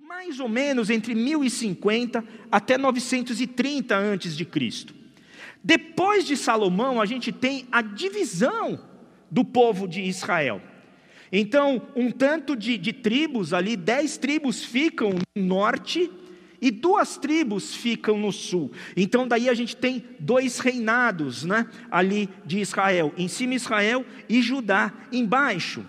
mais ou menos entre 1050 até 930 antes de Cristo. Depois de Salomão, a gente tem a divisão do povo de Israel. Então, um tanto de, de tribos ali, dez tribos ficam no norte e duas tribos ficam no sul. Então, daí a gente tem dois reinados né, ali de Israel: em cima Israel e Judá embaixo.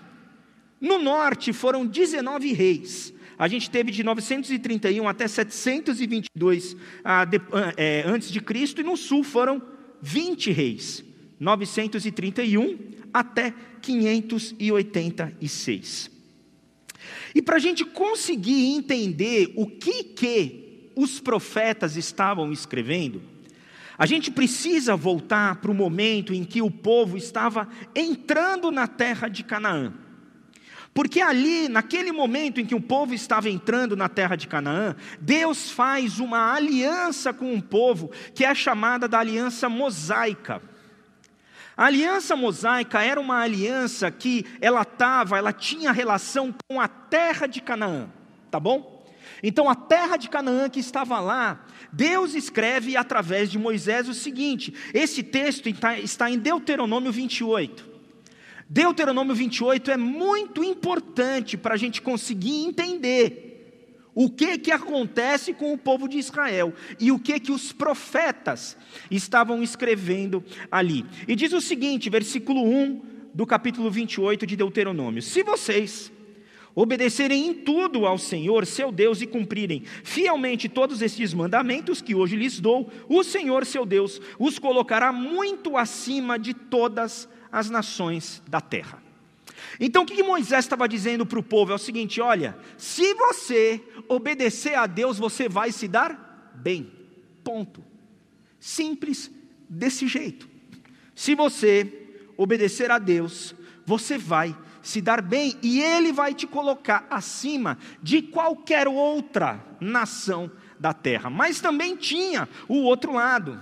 No norte foram 19 reis. A gente teve de 931 até 722 ah, de, ah, é, antes de Cristo, e no sul foram 20 reis, 931 até 586. E para a gente conseguir entender o que, que os profetas estavam escrevendo, a gente precisa voltar para o momento em que o povo estava entrando na terra de Canaã. Porque ali, naquele momento em que o povo estava entrando na terra de Canaã, Deus faz uma aliança com um povo que é chamada da aliança mosaica. A aliança mosaica era uma aliança que ela estava, ela tinha relação com a terra de Canaã, tá bom? Então a terra de Canaã que estava lá, Deus escreve através de Moisés o seguinte: esse texto está em Deuteronômio 28. Deuteronômio 28 é muito importante para a gente conseguir entender o que que acontece com o povo de Israel e o que que os profetas estavam escrevendo ali. E diz o seguinte, versículo 1 do capítulo 28 de Deuteronômio: Se vocês obedecerem em tudo ao Senhor, seu Deus, e cumprirem fielmente todos estes mandamentos que hoje lhes dou, o Senhor, seu Deus, os colocará muito acima de todas as as nações da terra. Então o que Moisés estava dizendo para o povo é o seguinte: olha, se você obedecer a Deus, você vai se dar bem. Ponto. Simples desse jeito. Se você obedecer a Deus, você vai se dar bem e Ele vai te colocar acima de qualquer outra nação da terra. Mas também tinha o outro lado.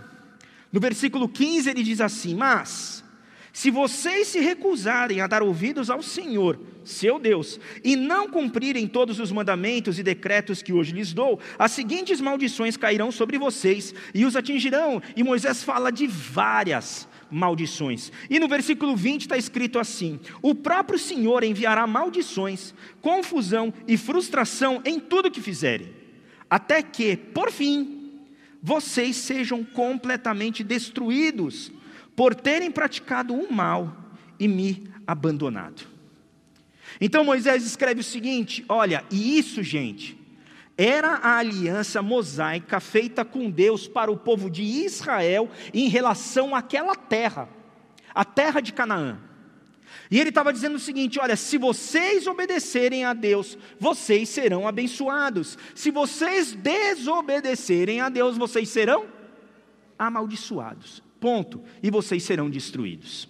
No versículo 15 ele diz assim: Mas se vocês se recusarem a dar ouvidos ao Senhor, seu Deus, e não cumprirem todos os mandamentos e decretos que hoje lhes dou, as seguintes maldições cairão sobre vocês e os atingirão. E Moisés fala de várias maldições. E no versículo 20 está escrito assim: O próprio Senhor enviará maldições, confusão e frustração em tudo que fizerem, até que, por fim, vocês sejam completamente destruídos por terem praticado o mal e me abandonado. Então Moisés escreve o seguinte: olha, e isso, gente, era a aliança mosaica feita com Deus para o povo de Israel em relação àquela terra, a terra de Canaã. E ele estava dizendo o seguinte: olha, se vocês obedecerem a Deus, vocês serão abençoados. Se vocês desobedecerem a Deus, vocês serão amaldiçoados. Ponto. E vocês serão destruídos.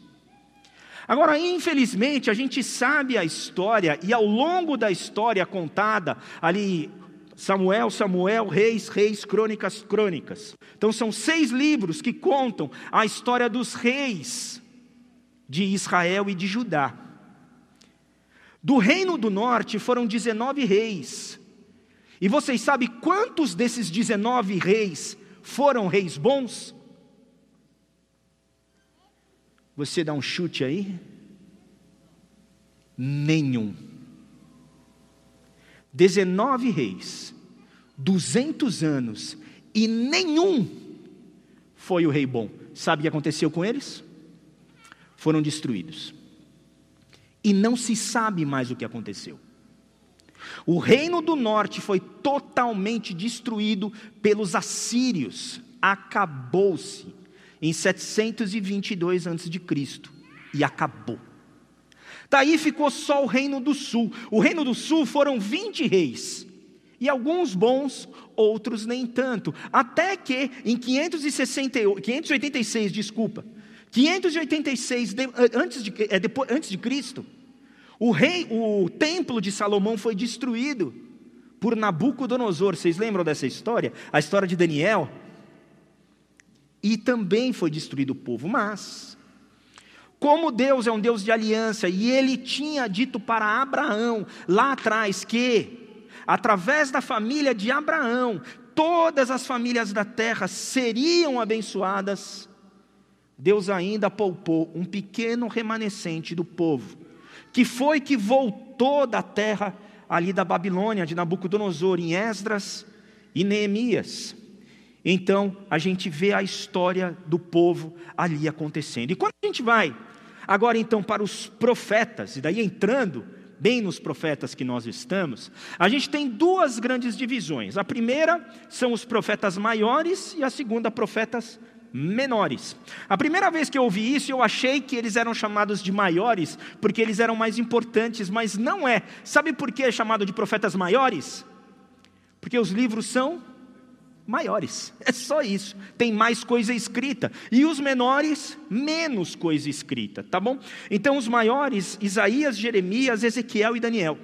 Agora, infelizmente, a gente sabe a história, e ao longo da história contada, ali, Samuel, Samuel, Reis, Reis, Crônicas, Crônicas. Então, são seis livros que contam a história dos reis de Israel e de Judá. Do reino do norte foram 19 reis. E vocês sabem quantos desses 19 reis foram reis bons? Você dá um chute aí? Nenhum. 19 reis, 200 anos, e nenhum foi o rei bom. Sabe o que aconteceu com eles? Foram destruídos. E não se sabe mais o que aconteceu. O reino do norte foi totalmente destruído pelos assírios. Acabou-se em 722 a.C. e acabou. Daí ficou só o reino do sul. O reino do sul foram 20 reis. E alguns bons, outros nem tanto. Até que em 560, 586, desculpa, 586 de, antes, de, depois, antes de Cristo, o rei, o templo de Salomão foi destruído por Nabucodonosor. Vocês lembram dessa história? A história de Daniel? E também foi destruído o povo. Mas, como Deus é um Deus de aliança, e ele tinha dito para Abraão lá atrás que através da família de Abraão, todas as famílias da terra seriam abençoadas, Deus ainda poupou um pequeno remanescente do povo, que foi que voltou da terra ali da Babilônia, de Nabucodonosor, em Esdras e Neemias. Então, a gente vê a história do povo ali acontecendo. E quando a gente vai agora então para os profetas, e daí entrando bem nos profetas que nós estamos, a gente tem duas grandes divisões. A primeira são os profetas maiores e a segunda, profetas menores. A primeira vez que eu ouvi isso, eu achei que eles eram chamados de maiores, porque eles eram mais importantes, mas não é. Sabe por que é chamado de profetas maiores? Porque os livros são maiores. É só isso. Tem mais coisa escrita. E os menores, menos coisa escrita, tá bom? Então, os maiores, Isaías, Jeremias, Ezequiel e Daniel.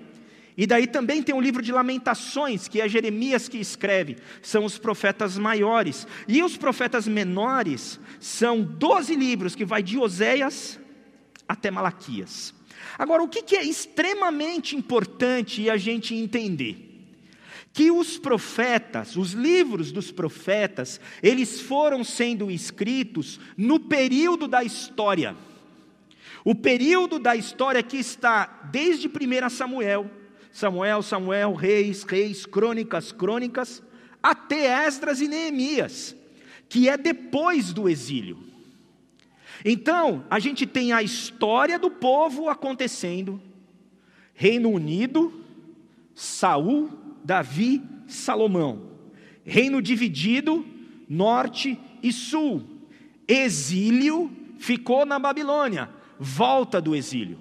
E daí também tem o livro de Lamentações, que é Jeremias que escreve, são os profetas maiores. E os profetas menores são 12 livros, que vai de Oséias até Malaquias. Agora, o que é extremamente importante a gente entender? Que os profetas, os livros dos profetas, eles foram sendo escritos no período da história. O período da história que está desde 1 Samuel, Samuel, Samuel, Reis, Reis, Crônicas, Crônicas, até Esdras e Neemias, que é depois do exílio. Então, a gente tem a história do povo acontecendo, Reino Unido, Saul, Davi, Salomão. Reino dividido, norte e sul. Exílio ficou na Babilônia, volta do exílio.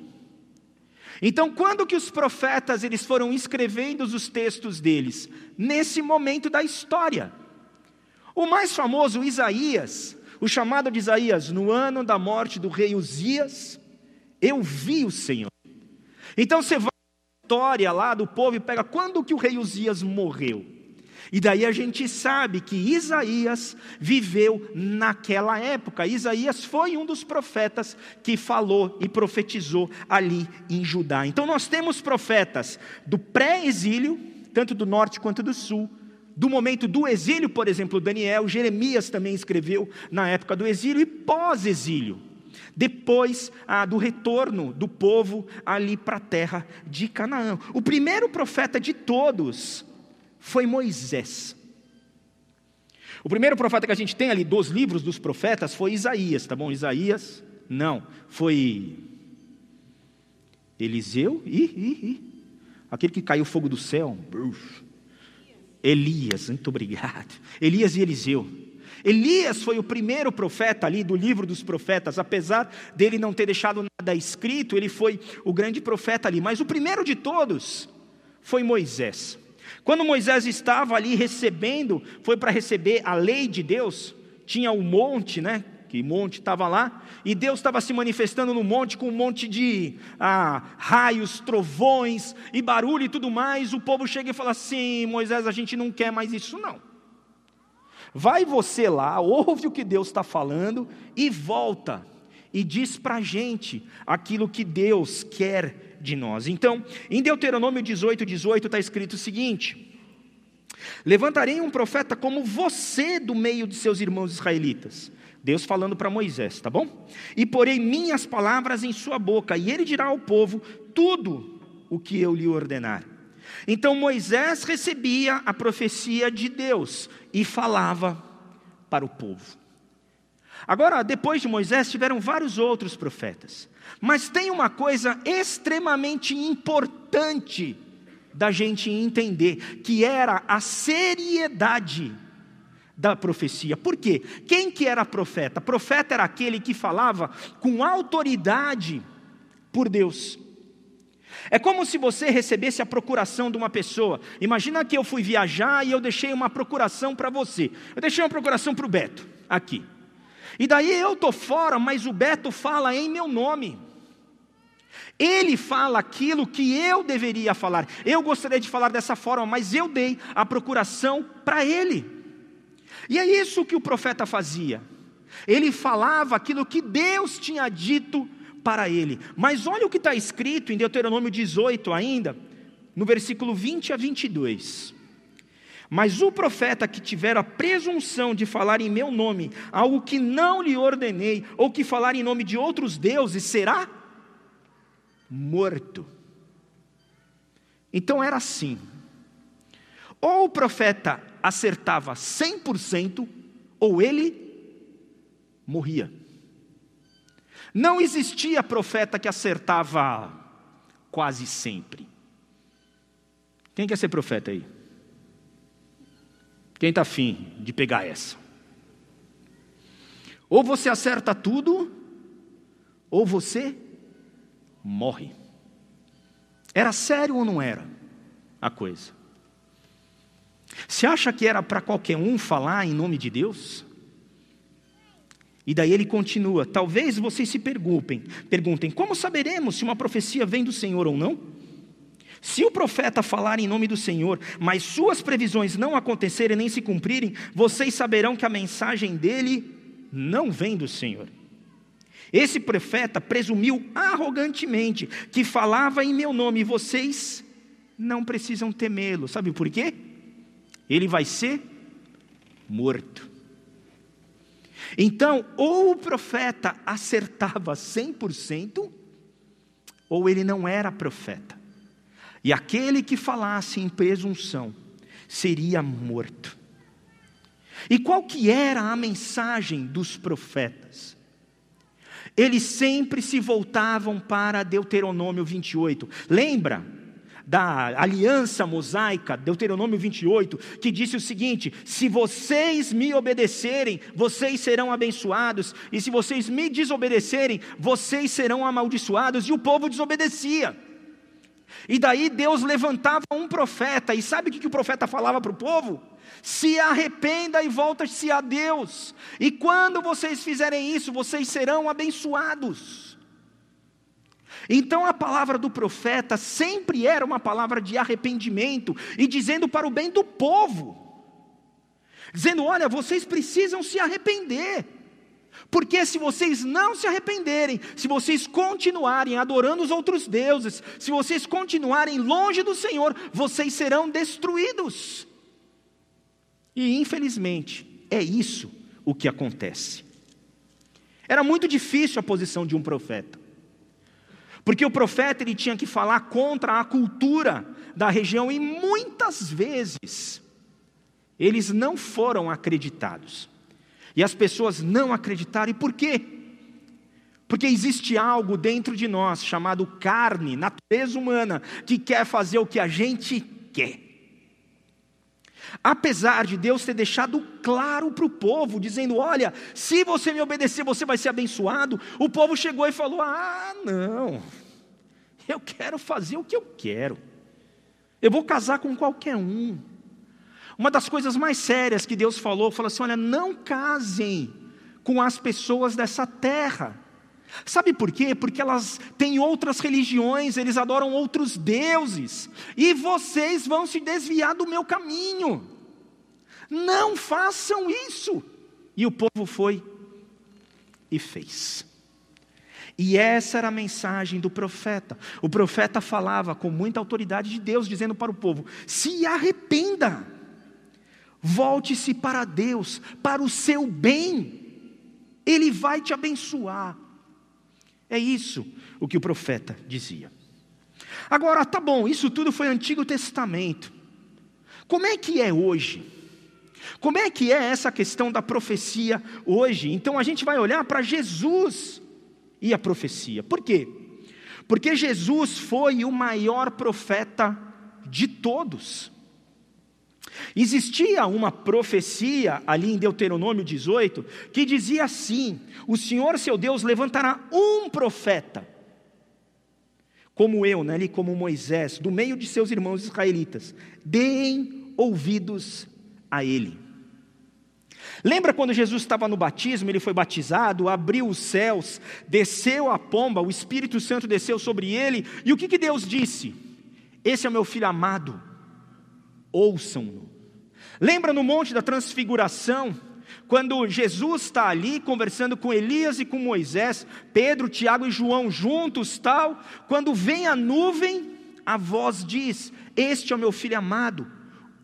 Então, quando que os profetas eles foram escrevendo os textos deles? Nesse momento da história. O mais famoso, Isaías, o chamado de Isaías, no ano da morte do rei Uzias, eu vi o Senhor. Então você vai história lá do povo e pega quando que o rei Uzias morreu. E daí a gente sabe que Isaías viveu naquela época. Isaías foi um dos profetas que falou e profetizou ali em Judá. Então nós temos profetas do pré-exílio, tanto do norte quanto do sul, do momento do exílio, por exemplo, Daniel, Jeremias também escreveu na época do exílio e pós-exílio depois ah, do retorno do povo ali para a terra de Canaã. O primeiro profeta de todos foi Moisés. O primeiro profeta que a gente tem ali dos livros dos profetas foi Isaías, tá bom? Isaías, não, foi Eliseu e, aquele que caiu fogo do céu. Elias, muito obrigado. Elias e Eliseu. Elias foi o primeiro profeta ali do livro dos profetas, apesar dele não ter deixado nada escrito, ele foi o grande profeta ali, mas o primeiro de todos foi Moisés. Quando Moisés estava ali recebendo, foi para receber a lei de Deus, tinha o um monte, né? Que monte estava lá, e Deus estava se manifestando no monte com um monte de ah, raios, trovões e barulho e tudo mais. O povo chega e fala assim: Moisés, a gente não quer mais isso, não. Vai você lá, ouve o que Deus está falando e volta e diz para a gente aquilo que Deus quer de nós. Então, em Deuteronômio 18, 18 está escrito o seguinte: Levantarei um profeta como você do meio de seus irmãos israelitas. Deus falando para Moisés, tá bom? E porei minhas palavras em sua boca, e ele dirá ao povo tudo o que eu lhe ordenar. Então Moisés recebia a profecia de Deus e falava para o povo. Agora, depois de Moisés, tiveram vários outros profetas. Mas tem uma coisa extremamente importante da gente entender, que era a seriedade da profecia. Por quê? Quem que era profeta? Profeta era aquele que falava com autoridade por Deus. É como se você recebesse a procuração de uma pessoa. Imagina que eu fui viajar e eu deixei uma procuração para você. Eu deixei uma procuração para o Beto, aqui. E daí eu estou fora, mas o Beto fala em meu nome. Ele fala aquilo que eu deveria falar. Eu gostaria de falar dessa forma, mas eu dei a procuração para ele. E é isso que o profeta fazia. Ele falava aquilo que Deus tinha dito para ele. Mas olha o que está escrito em Deuteronômio 18 ainda, no versículo 20 a 22. Mas o profeta que tiver a presunção de falar em meu nome algo que não lhe ordenei, ou que falar em nome de outros deuses, será morto. Então era assim: ou o profeta acertava 100%, ou ele morria. Não existia profeta que acertava quase sempre. Quem quer ser profeta aí? Quem está afim de pegar essa? Ou você acerta tudo, ou você morre. Era sério ou não era a coisa? Você acha que era para qualquer um falar em nome de Deus? E daí ele continua: talvez vocês se perguntem, perguntem, como saberemos se uma profecia vem do Senhor ou não? Se o profeta falar em nome do Senhor, mas suas previsões não acontecerem nem se cumprirem, vocês saberão que a mensagem dele não vem do Senhor. Esse profeta presumiu arrogantemente que falava em meu nome, e vocês não precisam temê-lo. Sabe por quê? Ele vai ser morto. Então, ou o profeta acertava 100%, ou ele não era profeta. E aquele que falasse em presunção seria morto. E qual que era a mensagem dos profetas? Eles sempre se voltavam para Deuteronômio 28. Lembra? Da aliança mosaica, Deuteronômio 28, que disse o seguinte: Se vocês me obedecerem, vocês serão abençoados, e se vocês me desobedecerem, vocês serão amaldiçoados, e o povo desobedecia. E daí Deus levantava um profeta, e sabe o que o profeta falava para o povo? Se arrependa e volte-se a Deus, e quando vocês fizerem isso, vocês serão abençoados. Então a palavra do profeta sempre era uma palavra de arrependimento e dizendo para o bem do povo. Dizendo: olha, vocês precisam se arrepender. Porque se vocês não se arrependerem, se vocês continuarem adorando os outros deuses, se vocês continuarem longe do Senhor, vocês serão destruídos. E infelizmente, é isso o que acontece. Era muito difícil a posição de um profeta. Porque o profeta ele tinha que falar contra a cultura da região e muitas vezes eles não foram acreditados. E as pessoas não acreditaram. E por quê? Porque existe algo dentro de nós chamado carne, natureza humana, que quer fazer o que a gente quer. Apesar de Deus ter deixado claro para o povo, dizendo: Olha, se você me obedecer, você vai ser abençoado. O povo chegou e falou: Ah, não, eu quero fazer o que eu quero. Eu vou casar com qualquer um. Uma das coisas mais sérias que Deus falou, falou assim: Olha, não casem com as pessoas dessa terra. Sabe por quê? Porque elas têm outras religiões, eles adoram outros deuses, e vocês vão se desviar do meu caminho. Não façam isso. E o povo foi e fez. E essa era a mensagem do profeta. O profeta falava com muita autoridade de Deus, dizendo para o povo: se arrependa, volte-se para Deus, para o seu bem, Ele vai te abençoar. É isso o que o profeta dizia. Agora, tá bom, isso tudo foi Antigo Testamento. Como é que é hoje? Como é que é essa questão da profecia hoje? Então a gente vai olhar para Jesus e a profecia. Por quê? Porque Jesus foi o maior profeta de todos. Existia uma profecia ali em Deuteronômio 18 que dizia assim: O Senhor seu Deus levantará um profeta, como eu, né, ali como Moisés, do meio de seus irmãos israelitas. Deem ouvidos a ele. Lembra quando Jesus estava no batismo, ele foi batizado, abriu os céus, desceu a pomba, o Espírito Santo desceu sobre ele, e o que, que Deus disse? Esse é o meu filho amado, ouçam-no. Lembra no Monte da Transfiguração, quando Jesus está ali conversando com Elias e com Moisés, Pedro, Tiago e João juntos, tal, quando vem a nuvem, a voz diz: Este é o meu filho amado,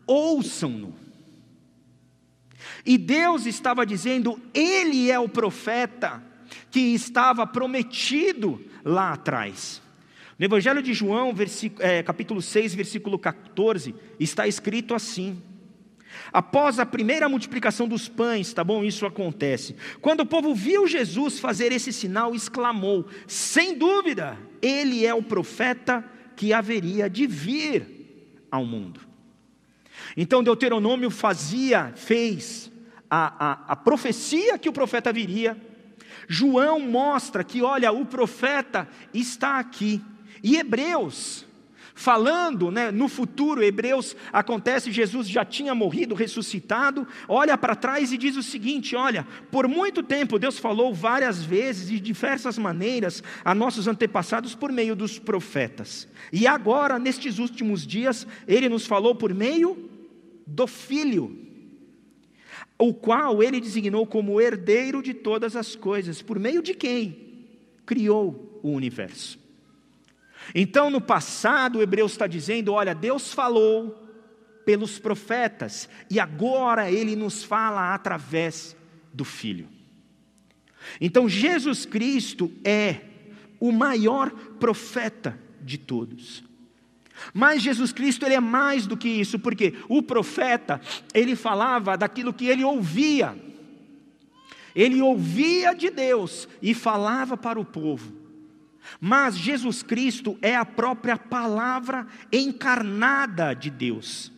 ouçam-no. E Deus estava dizendo: Ele é o profeta que estava prometido lá atrás. No Evangelho de João, é, capítulo 6, versículo 14, está escrito assim: Após a primeira multiplicação dos pães, tá bom? Isso acontece. Quando o povo viu Jesus fazer esse sinal, exclamou: Sem dúvida, ele é o profeta que haveria de vir ao mundo. Então Deuteronômio fazia, fez a, a, a profecia que o profeta viria. João mostra que, olha, o profeta está aqui. E Hebreus, falando né, no futuro, Hebreus acontece, Jesus já tinha morrido, ressuscitado, olha para trás e diz o seguinte: olha, por muito tempo Deus falou várias vezes, de diversas maneiras, a nossos antepassados por meio dos profetas. E agora, nestes últimos dias, Ele nos falou por meio do Filho, o qual Ele designou como herdeiro de todas as coisas, por meio de quem criou o universo. Então, no passado, o Hebreus está dizendo: olha, Deus falou pelos profetas, e agora Ele nos fala através do Filho. Então, Jesus Cristo é o maior profeta de todos. Mas Jesus Cristo ele é mais do que isso, porque o profeta, ele falava daquilo que ele ouvia. Ele ouvia de Deus e falava para o povo. Mas Jesus Cristo é a própria palavra encarnada de Deus.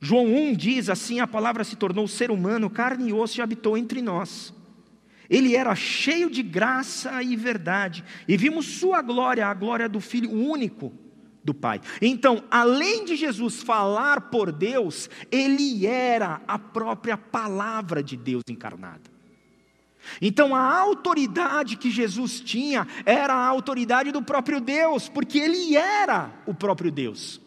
João 1 diz assim: a palavra se tornou ser humano, carne e osso e habitou entre nós. Ele era cheio de graça e verdade, e vimos sua glória, a glória do Filho único do Pai. Então, além de Jesus falar por Deus, ele era a própria palavra de Deus encarnada. Então a autoridade que Jesus tinha era a autoridade do próprio Deus, porque ele era o próprio Deus.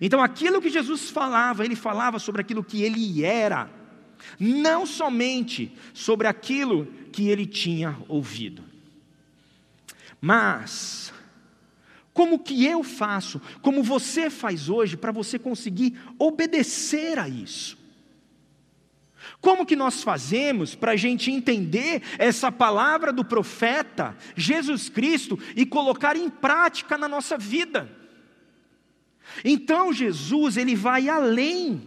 Então aquilo que Jesus falava, ele falava sobre aquilo que ele era, não somente sobre aquilo que ele tinha ouvido. Mas como que eu faço, como você faz hoje para você conseguir obedecer a isso? Como que nós fazemos para a gente entender essa palavra do profeta, Jesus Cristo, e colocar em prática na nossa vida? Então Jesus, ele vai além,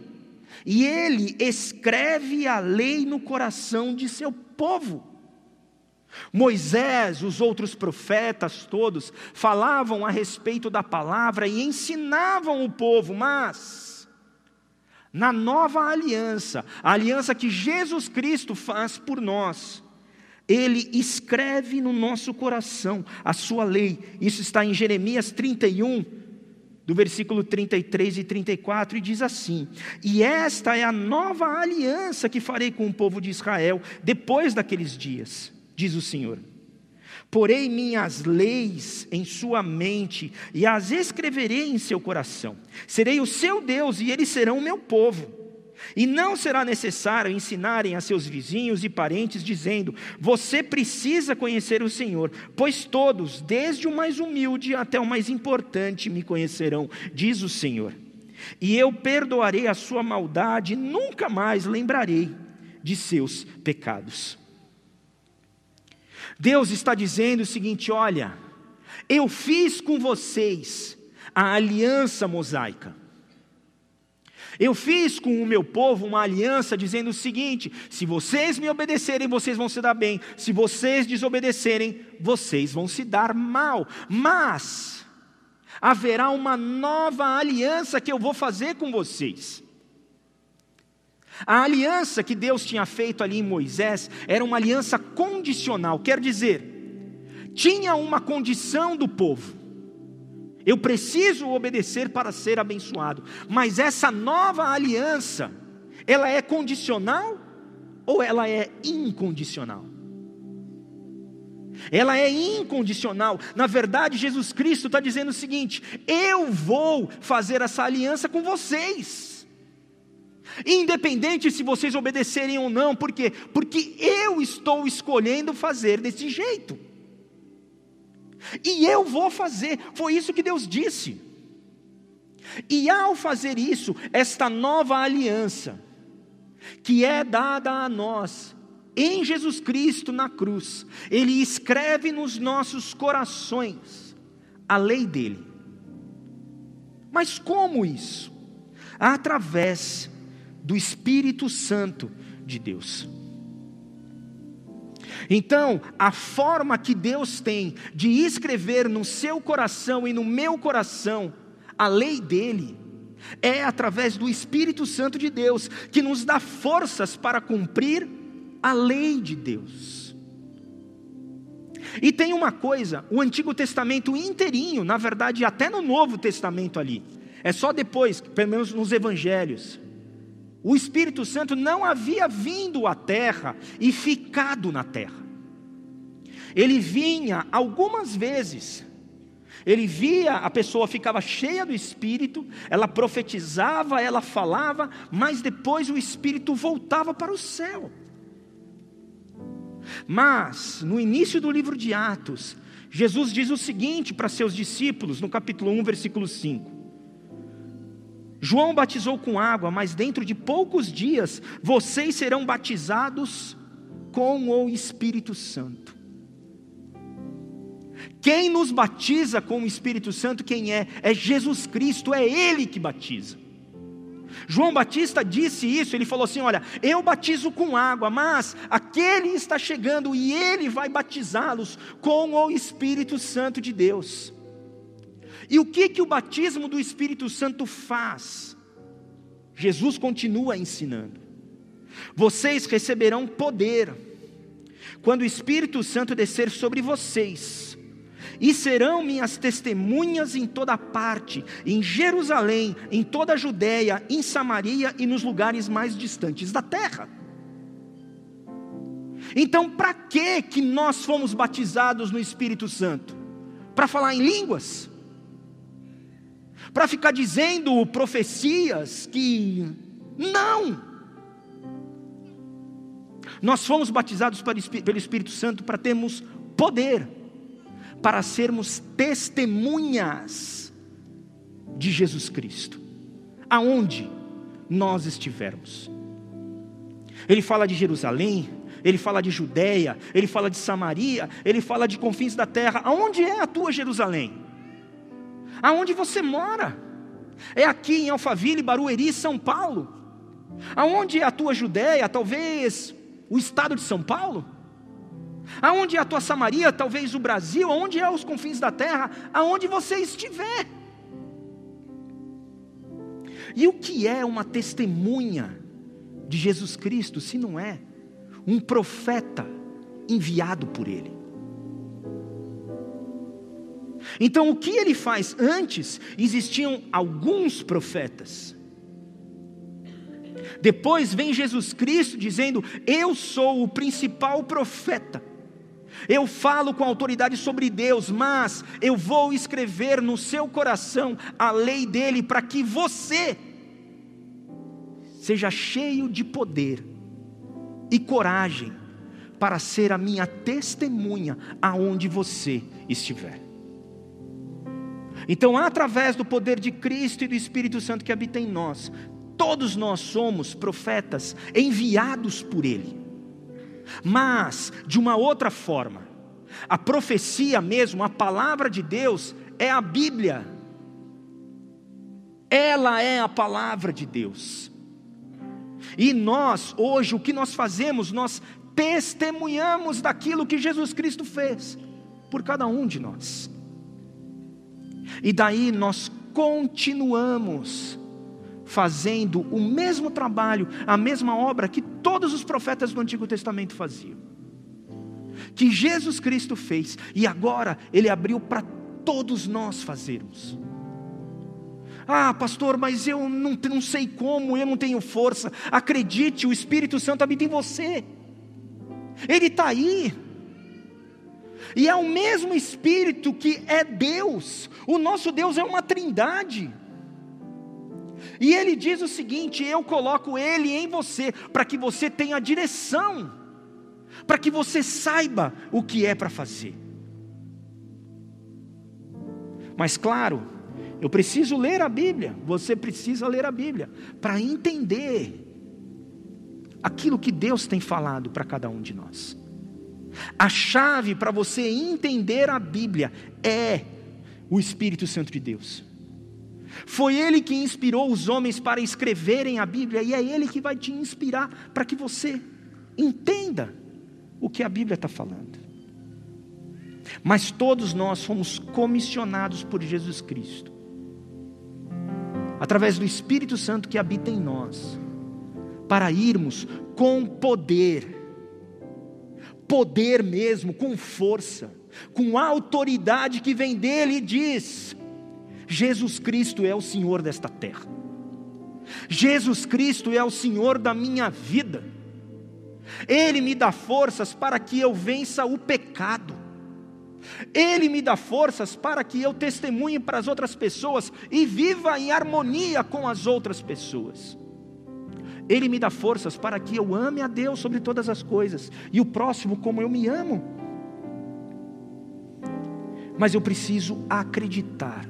e ele escreve a lei no coração de seu povo. Moisés, os outros profetas todos, falavam a respeito da palavra e ensinavam o povo, mas na nova aliança, a aliança que Jesus Cristo faz por nós, ele escreve no nosso coração a sua lei. Isso está em Jeremias 31, do versículo 33 e 34, e diz assim: E esta é a nova aliança que farei com o povo de Israel depois daqueles dias, diz o Senhor. Porei minhas leis em sua mente e as escreverei em seu coração. Serei o seu Deus e eles serão o meu povo. E não será necessário ensinarem a seus vizinhos e parentes, dizendo: Você precisa conhecer o Senhor, pois todos, desde o mais humilde até o mais importante, me conhecerão, diz o Senhor. E eu perdoarei a sua maldade, e nunca mais lembrarei de seus pecados. Deus está dizendo o seguinte: olha, eu fiz com vocês a aliança mosaica. Eu fiz com o meu povo uma aliança dizendo o seguinte: se vocês me obedecerem, vocês vão se dar bem, se vocês desobedecerem, vocês vão se dar mal. Mas haverá uma nova aliança que eu vou fazer com vocês. A aliança que Deus tinha feito ali em Moisés era uma aliança condicional, quer dizer, tinha uma condição do povo. Eu preciso obedecer para ser abençoado. Mas essa nova aliança, ela é condicional ou ela é incondicional? Ela é incondicional. Na verdade, Jesus Cristo está dizendo o seguinte: eu vou fazer essa aliança com vocês. Independente se vocês obedecerem ou não, por quê? Porque eu estou escolhendo fazer desse jeito. E eu vou fazer, foi isso que Deus disse. E ao fazer isso, esta nova aliança, que é dada a nós em Jesus Cristo na cruz, Ele escreve nos nossos corações a lei dele. Mas como isso? Através do Espírito Santo de Deus. Então, a forma que Deus tem de escrever no seu coração e no meu coração a lei dele, é através do Espírito Santo de Deus, que nos dá forças para cumprir a lei de Deus. E tem uma coisa, o Antigo Testamento inteirinho, na verdade, até no Novo Testamento ali, é só depois, pelo menos nos Evangelhos, o Espírito Santo não havia vindo à terra e ficado na terra. Ele vinha algumas vezes. Ele via a pessoa ficava cheia do Espírito, ela profetizava, ela falava, mas depois o Espírito voltava para o céu. Mas, no início do livro de Atos, Jesus diz o seguinte para seus discípulos, no capítulo 1, versículo 5: João batizou com água, mas dentro de poucos dias vocês serão batizados com o Espírito Santo. Quem nos batiza com o Espírito Santo, quem é? É Jesus Cristo, é Ele que batiza. João Batista disse isso, ele falou assim: Olha, eu batizo com água, mas aquele está chegando e ele vai batizá-los com o Espírito Santo de Deus. E o que que o batismo do Espírito Santo faz? Jesus continua ensinando. Vocês receberão poder quando o Espírito Santo descer sobre vocês, e serão minhas testemunhas em toda parte, em Jerusalém, em toda a Judéia, em Samaria e nos lugares mais distantes da terra. Então, para que que nós fomos batizados no Espírito Santo? Para falar em línguas? Para ficar dizendo profecias que não. Nós fomos batizados pelo Espírito Santo para termos poder, para sermos testemunhas de Jesus Cristo, aonde nós estivermos. Ele fala de Jerusalém, ele fala de Judéia, ele fala de Samaria, ele fala de confins da terra. Aonde é a tua Jerusalém? Aonde você mora. É aqui em Alphaville, Barueri, São Paulo. Aonde é a tua Judéia, talvez o estado de São Paulo? Aonde é a tua Samaria, talvez o Brasil? Aonde é os confins da terra? Aonde você estiver. E o que é uma testemunha de Jesus Cristo, se não é um profeta enviado por Ele? Então, o que ele faz? Antes existiam alguns profetas. Depois vem Jesus Cristo dizendo: Eu sou o principal profeta. Eu falo com autoridade sobre Deus, mas eu vou escrever no seu coração a lei dele para que você seja cheio de poder e coragem para ser a minha testemunha aonde você estiver. Então, através do poder de Cristo e do Espírito Santo que habita em nós, todos nós somos profetas enviados por Ele. Mas, de uma outra forma, a profecia mesmo, a palavra de Deus, é a Bíblia. Ela é a palavra de Deus. E nós, hoje, o que nós fazemos? Nós testemunhamos daquilo que Jesus Cristo fez por cada um de nós. E daí nós continuamos fazendo o mesmo trabalho, a mesma obra que todos os profetas do Antigo Testamento faziam. Que Jesus Cristo fez e agora ele abriu para todos nós fazermos. Ah, pastor, mas eu não, não sei como, eu não tenho força. Acredite, o Espírito Santo habita em você, ele está aí. E é o mesmo Espírito que é Deus. O nosso Deus é uma trindade. E ele diz o seguinte: eu coloco ele em você, para que você tenha direção, para que você saiba o que é para fazer. Mas claro, Eu preciso ler a Bíblia, você precisa ler a Bíblia, para entender aquilo que Deus tem falado para cada um de nós. A chave para você entender a Bíblia é o Espírito Santo de Deus. Foi Ele que inspirou os homens para escreverem a Bíblia, e é Ele que vai te inspirar para que você entenda o que a Bíblia está falando. Mas todos nós fomos comissionados por Jesus Cristo através do Espírito Santo que habita em nós, para irmos com poder, poder mesmo, com força, com autoridade que vem dele e diz: Jesus Cristo é o Senhor desta terra, Jesus Cristo é o Senhor da minha vida, Ele me dá forças para que eu vença o pecado, ele me dá forças para que eu testemunhe para as outras pessoas e viva em harmonia com as outras pessoas. Ele me dá forças para que eu ame a Deus sobre todas as coisas e o próximo como eu me amo. Mas eu preciso acreditar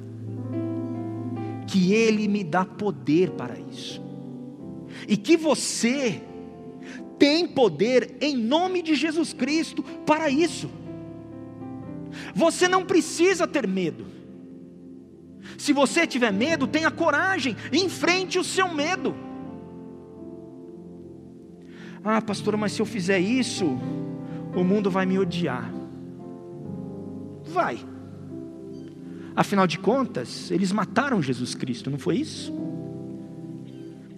que Ele me dá poder para isso, e que você tem poder em nome de Jesus Cristo para isso. Você não precisa ter medo. Se você tiver medo, tenha coragem, enfrente o seu medo. Ah, pastor, mas se eu fizer isso, o mundo vai me odiar. Vai. Afinal de contas, eles mataram Jesus Cristo, não foi isso?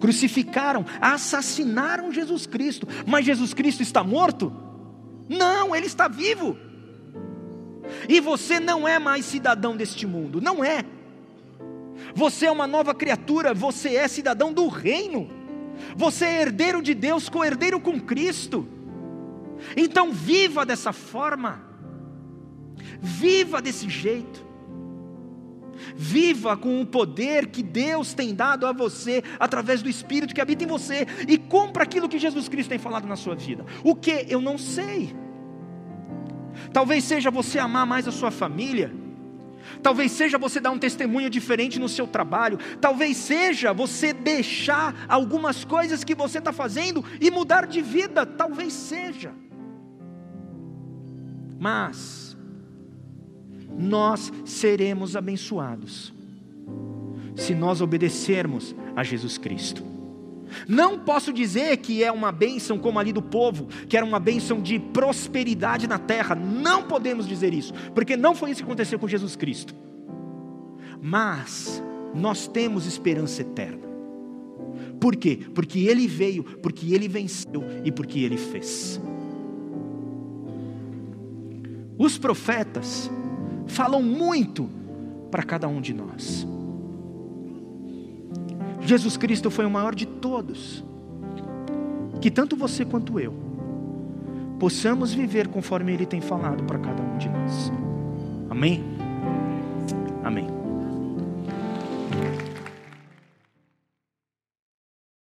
Crucificaram, assassinaram Jesus Cristo, mas Jesus Cristo está morto? Não, ele está vivo. E você não é mais cidadão deste mundo, não é. Você é uma nova criatura, você é cidadão do reino. Você é herdeiro de Deus, co-herdeiro com Cristo. Então viva dessa forma. Viva desse jeito. Viva com o poder que Deus tem dado a você através do Espírito que habita em você e cumpra aquilo que Jesus Cristo tem falado na sua vida. O que eu não sei. Talvez seja você amar mais a sua família. Talvez seja você dar um testemunho diferente no seu trabalho. Talvez seja você deixar algumas coisas que você está fazendo e mudar de vida. Talvez seja. Mas nós seremos abençoados se nós obedecermos a Jesus Cristo. Não posso dizer que é uma bênção como ali do povo, que era uma bênção de prosperidade na terra. Não podemos dizer isso, porque não foi isso que aconteceu com Jesus Cristo. Mas nós temos esperança eterna. Por quê? Porque Ele veio, porque Ele venceu e porque Ele fez. Os profetas falam muito para cada um de nós. Jesus Cristo foi o maior de todos. Que tanto você quanto eu possamos viver conforme Ele tem falado para cada um de nós. Amém? Amém.